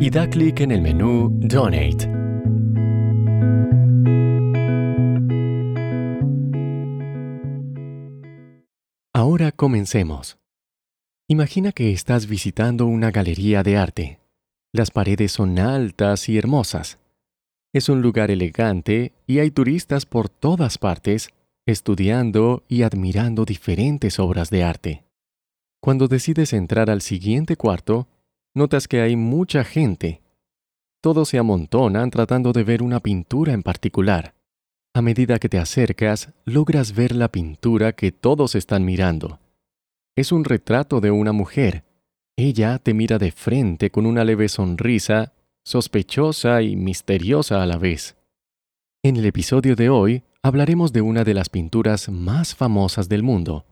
y da clic en el menú Donate. Ahora comencemos. Imagina que estás visitando una galería de arte. Las paredes son altas y hermosas. Es un lugar elegante y hay turistas por todas partes estudiando y admirando diferentes obras de arte. Cuando decides entrar al siguiente cuarto, notas que hay mucha gente. Todos se amontonan tratando de ver una pintura en particular. A medida que te acercas, logras ver la pintura que todos están mirando. Es un retrato de una mujer. Ella te mira de frente con una leve sonrisa, sospechosa y misteriosa a la vez. En el episodio de hoy hablaremos de una de las pinturas más famosas del mundo,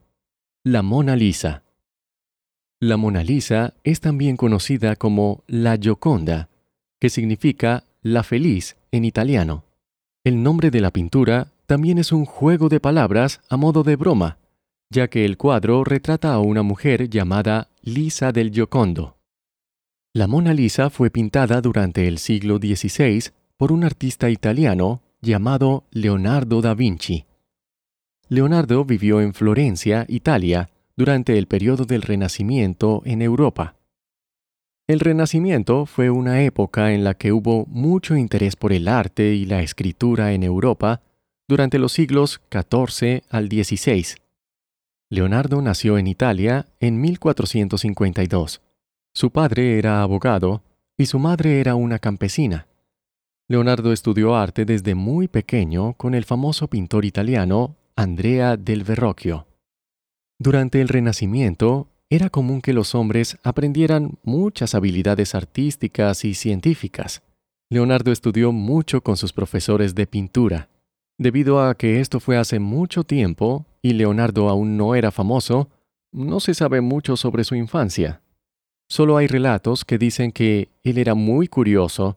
la Mona Lisa. La Mona Lisa es también conocida como la Gioconda, que significa la feliz en italiano. El nombre de la pintura también es un juego de palabras a modo de broma, ya que el cuadro retrata a una mujer llamada Lisa del Giocondo. La Mona Lisa fue pintada durante el siglo XVI por un artista italiano llamado Leonardo da Vinci. Leonardo vivió en Florencia, Italia, durante el periodo del Renacimiento en Europa. El Renacimiento fue una época en la que hubo mucho interés por el arte y la escritura en Europa durante los siglos XIV al XVI. Leonardo nació en Italia en 1452. Su padre era abogado y su madre era una campesina. Leonardo estudió arte desde muy pequeño con el famoso pintor italiano Andrea del Verrocchio. Durante el Renacimiento, era común que los hombres aprendieran muchas habilidades artísticas y científicas. Leonardo estudió mucho con sus profesores de pintura. Debido a que esto fue hace mucho tiempo y Leonardo aún no era famoso, no se sabe mucho sobre su infancia. Solo hay relatos que dicen que él era muy curioso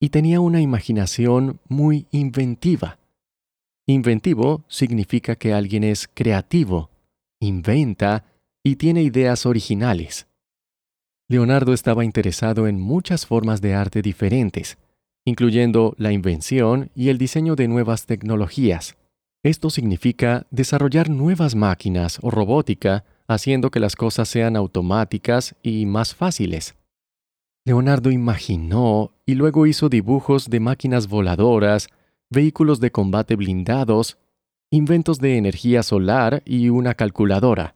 y tenía una imaginación muy inventiva. Inventivo significa que alguien es creativo, inventa y tiene ideas originales. Leonardo estaba interesado en muchas formas de arte diferentes, incluyendo la invención y el diseño de nuevas tecnologías. Esto significa desarrollar nuevas máquinas o robótica, haciendo que las cosas sean automáticas y más fáciles. Leonardo imaginó y luego hizo dibujos de máquinas voladoras, vehículos de combate blindados, inventos de energía solar y una calculadora.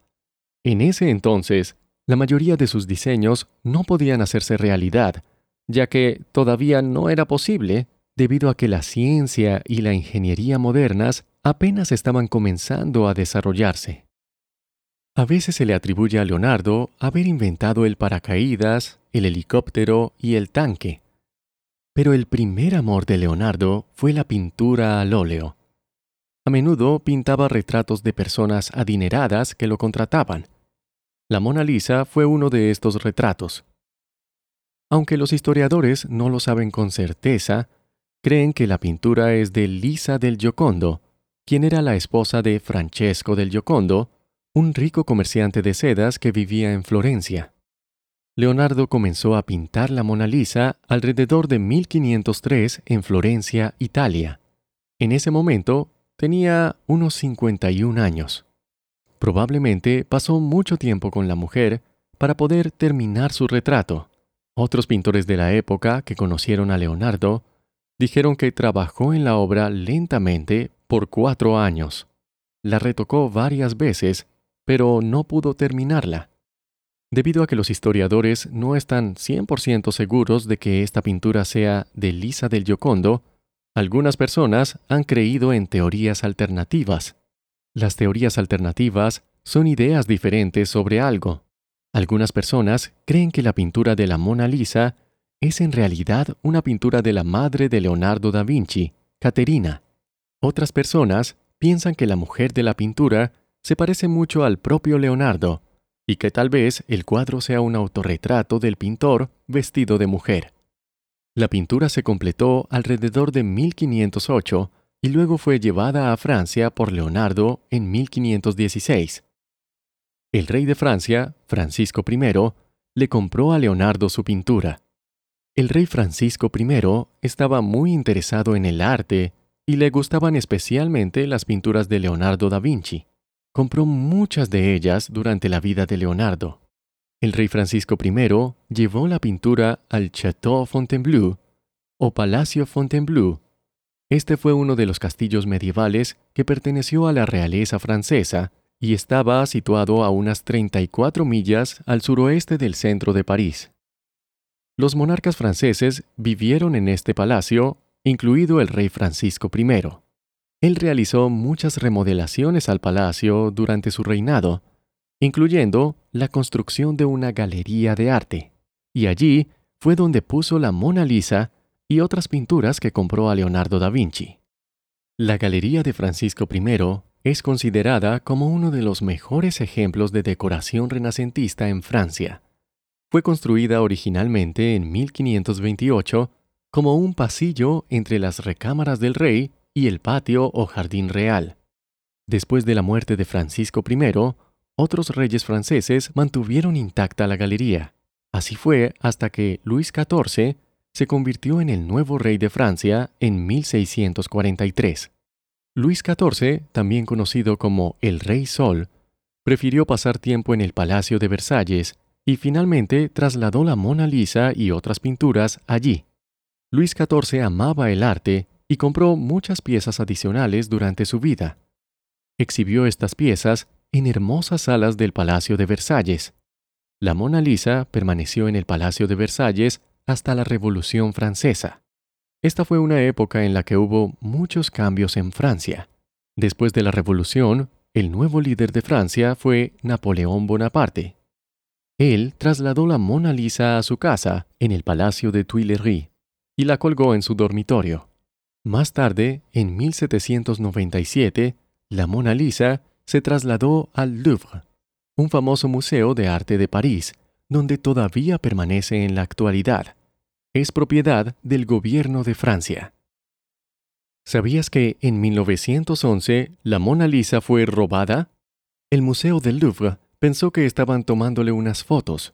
En ese entonces, la mayoría de sus diseños no podían hacerse realidad, ya que todavía no era posible debido a que la ciencia y la ingeniería modernas apenas estaban comenzando a desarrollarse. A veces se le atribuye a Leonardo haber inventado el paracaídas, el helicóptero y el tanque. Pero el primer amor de Leonardo fue la pintura al óleo. A menudo pintaba retratos de personas adineradas que lo contrataban. La Mona Lisa fue uno de estos retratos. Aunque los historiadores no lo saben con certeza, creen que la pintura es de Lisa del Giocondo, quien era la esposa de Francesco del Giocondo, un rico comerciante de sedas que vivía en Florencia. Leonardo comenzó a pintar la Mona Lisa alrededor de 1503 en Florencia, Italia. En ese momento tenía unos 51 años. Probablemente pasó mucho tiempo con la mujer para poder terminar su retrato. Otros pintores de la época que conocieron a Leonardo dijeron que trabajó en la obra lentamente por cuatro años. La retocó varias veces pero no pudo terminarla. Debido a que los historiadores no están 100% seguros de que esta pintura sea de Lisa del Giocondo, algunas personas han creído en teorías alternativas. Las teorías alternativas son ideas diferentes sobre algo. Algunas personas creen que la pintura de la Mona Lisa es en realidad una pintura de la madre de Leonardo da Vinci, Caterina. Otras personas piensan que la mujer de la pintura se parece mucho al propio Leonardo, y que tal vez el cuadro sea un autorretrato del pintor vestido de mujer. La pintura se completó alrededor de 1508 y luego fue llevada a Francia por Leonardo en 1516. El rey de Francia, Francisco I, le compró a Leonardo su pintura. El rey Francisco I estaba muy interesado en el arte y le gustaban especialmente las pinturas de Leonardo da Vinci. Compró muchas de ellas durante la vida de Leonardo. El rey Francisco I llevó la pintura al Château Fontainebleau o Palacio Fontainebleau. Este fue uno de los castillos medievales que perteneció a la realeza francesa y estaba situado a unas 34 millas al suroeste del centro de París. Los monarcas franceses vivieron en este palacio, incluido el rey Francisco I. Él realizó muchas remodelaciones al palacio durante su reinado, incluyendo la construcción de una galería de arte, y allí fue donde puso la Mona Lisa y otras pinturas que compró a Leonardo da Vinci. La Galería de Francisco I es considerada como uno de los mejores ejemplos de decoración renacentista en Francia. Fue construida originalmente en 1528 como un pasillo entre las recámaras del rey y el patio o jardín real. Después de la muerte de Francisco I, otros reyes franceses mantuvieron intacta la galería. Así fue hasta que Luis XIV se convirtió en el nuevo rey de Francia en 1643. Luis XIV, también conocido como el Rey Sol, prefirió pasar tiempo en el Palacio de Versalles y finalmente trasladó la Mona Lisa y otras pinturas allí. Luis XIV amaba el arte y compró muchas piezas adicionales durante su vida. Exhibió estas piezas en hermosas salas del Palacio de Versalles. La Mona Lisa permaneció en el Palacio de Versalles hasta la Revolución Francesa. Esta fue una época en la que hubo muchos cambios en Francia. Después de la Revolución, el nuevo líder de Francia fue Napoleón Bonaparte. Él trasladó la Mona Lisa a su casa en el Palacio de Tuileries y la colgó en su dormitorio. Más tarde, en 1797, la Mona Lisa se trasladó al Louvre, un famoso museo de arte de París, donde todavía permanece en la actualidad. Es propiedad del gobierno de Francia. ¿Sabías que en 1911 la Mona Lisa fue robada? El Museo del Louvre pensó que estaban tomándole unas fotos,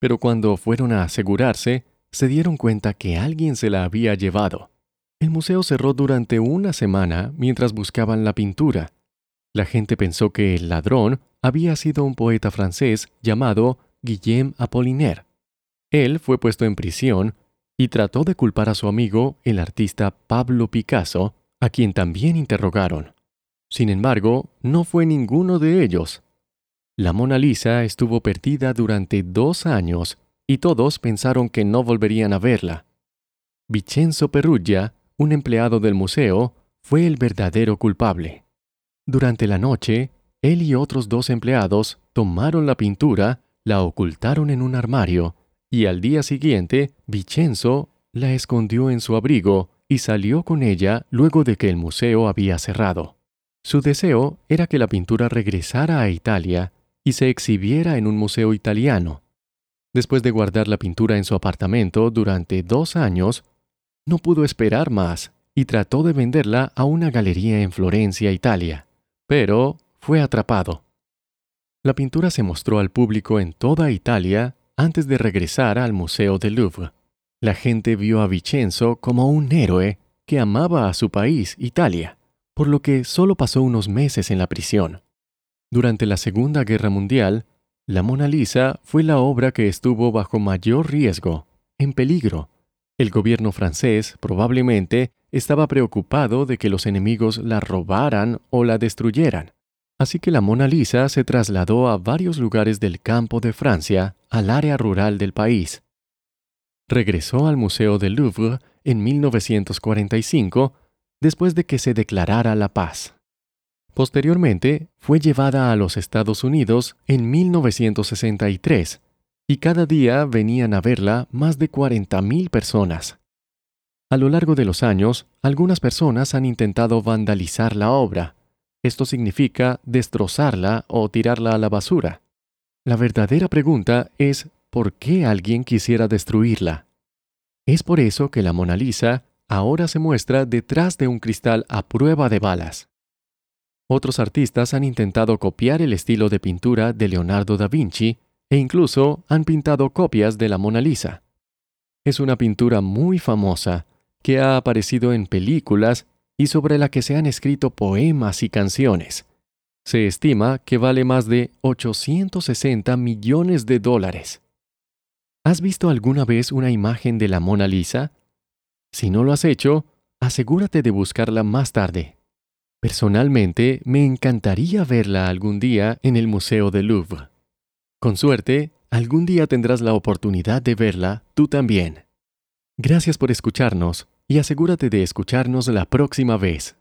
pero cuando fueron a asegurarse, se dieron cuenta que alguien se la había llevado. El museo cerró durante una semana mientras buscaban la pintura. La gente pensó que el ladrón había sido un poeta francés llamado Guillaume Apollinaire. Él fue puesto en prisión y trató de culpar a su amigo, el artista Pablo Picasso, a quien también interrogaron. Sin embargo, no fue ninguno de ellos. La Mona Lisa estuvo perdida durante dos años y todos pensaron que no volverían a verla. Vincenzo Perugia un empleado del museo, fue el verdadero culpable. Durante la noche, él y otros dos empleados tomaron la pintura, la ocultaron en un armario, y al día siguiente, Vicenzo la escondió en su abrigo y salió con ella luego de que el museo había cerrado. Su deseo era que la pintura regresara a Italia y se exhibiera en un museo italiano. Después de guardar la pintura en su apartamento durante dos años, no pudo esperar más y trató de venderla a una galería en Florencia, Italia, pero fue atrapado. La pintura se mostró al público en toda Italia antes de regresar al Museo del Louvre. La gente vio a Vicenzo como un héroe que amaba a su país, Italia, por lo que solo pasó unos meses en la prisión. Durante la Segunda Guerra Mundial, la Mona Lisa fue la obra que estuvo bajo mayor riesgo, en peligro, el gobierno francés probablemente estaba preocupado de que los enemigos la robaran o la destruyeran. Así que la Mona Lisa se trasladó a varios lugares del campo de Francia, al área rural del país. Regresó al Museo del Louvre en 1945, después de que se declarara la paz. Posteriormente, fue llevada a los Estados Unidos en 1963 y cada día venían a verla más de 40.000 personas. A lo largo de los años, algunas personas han intentado vandalizar la obra. Esto significa destrozarla o tirarla a la basura. La verdadera pregunta es ¿por qué alguien quisiera destruirla? Es por eso que la Mona Lisa ahora se muestra detrás de un cristal a prueba de balas. Otros artistas han intentado copiar el estilo de pintura de Leonardo da Vinci e incluso han pintado copias de la Mona Lisa. Es una pintura muy famosa que ha aparecido en películas y sobre la que se han escrito poemas y canciones. Se estima que vale más de 860 millones de dólares. ¿Has visto alguna vez una imagen de la Mona Lisa? Si no lo has hecho, asegúrate de buscarla más tarde. Personalmente, me encantaría verla algún día en el Museo del Louvre. Con suerte, algún día tendrás la oportunidad de verla tú también. Gracias por escucharnos y asegúrate de escucharnos la próxima vez.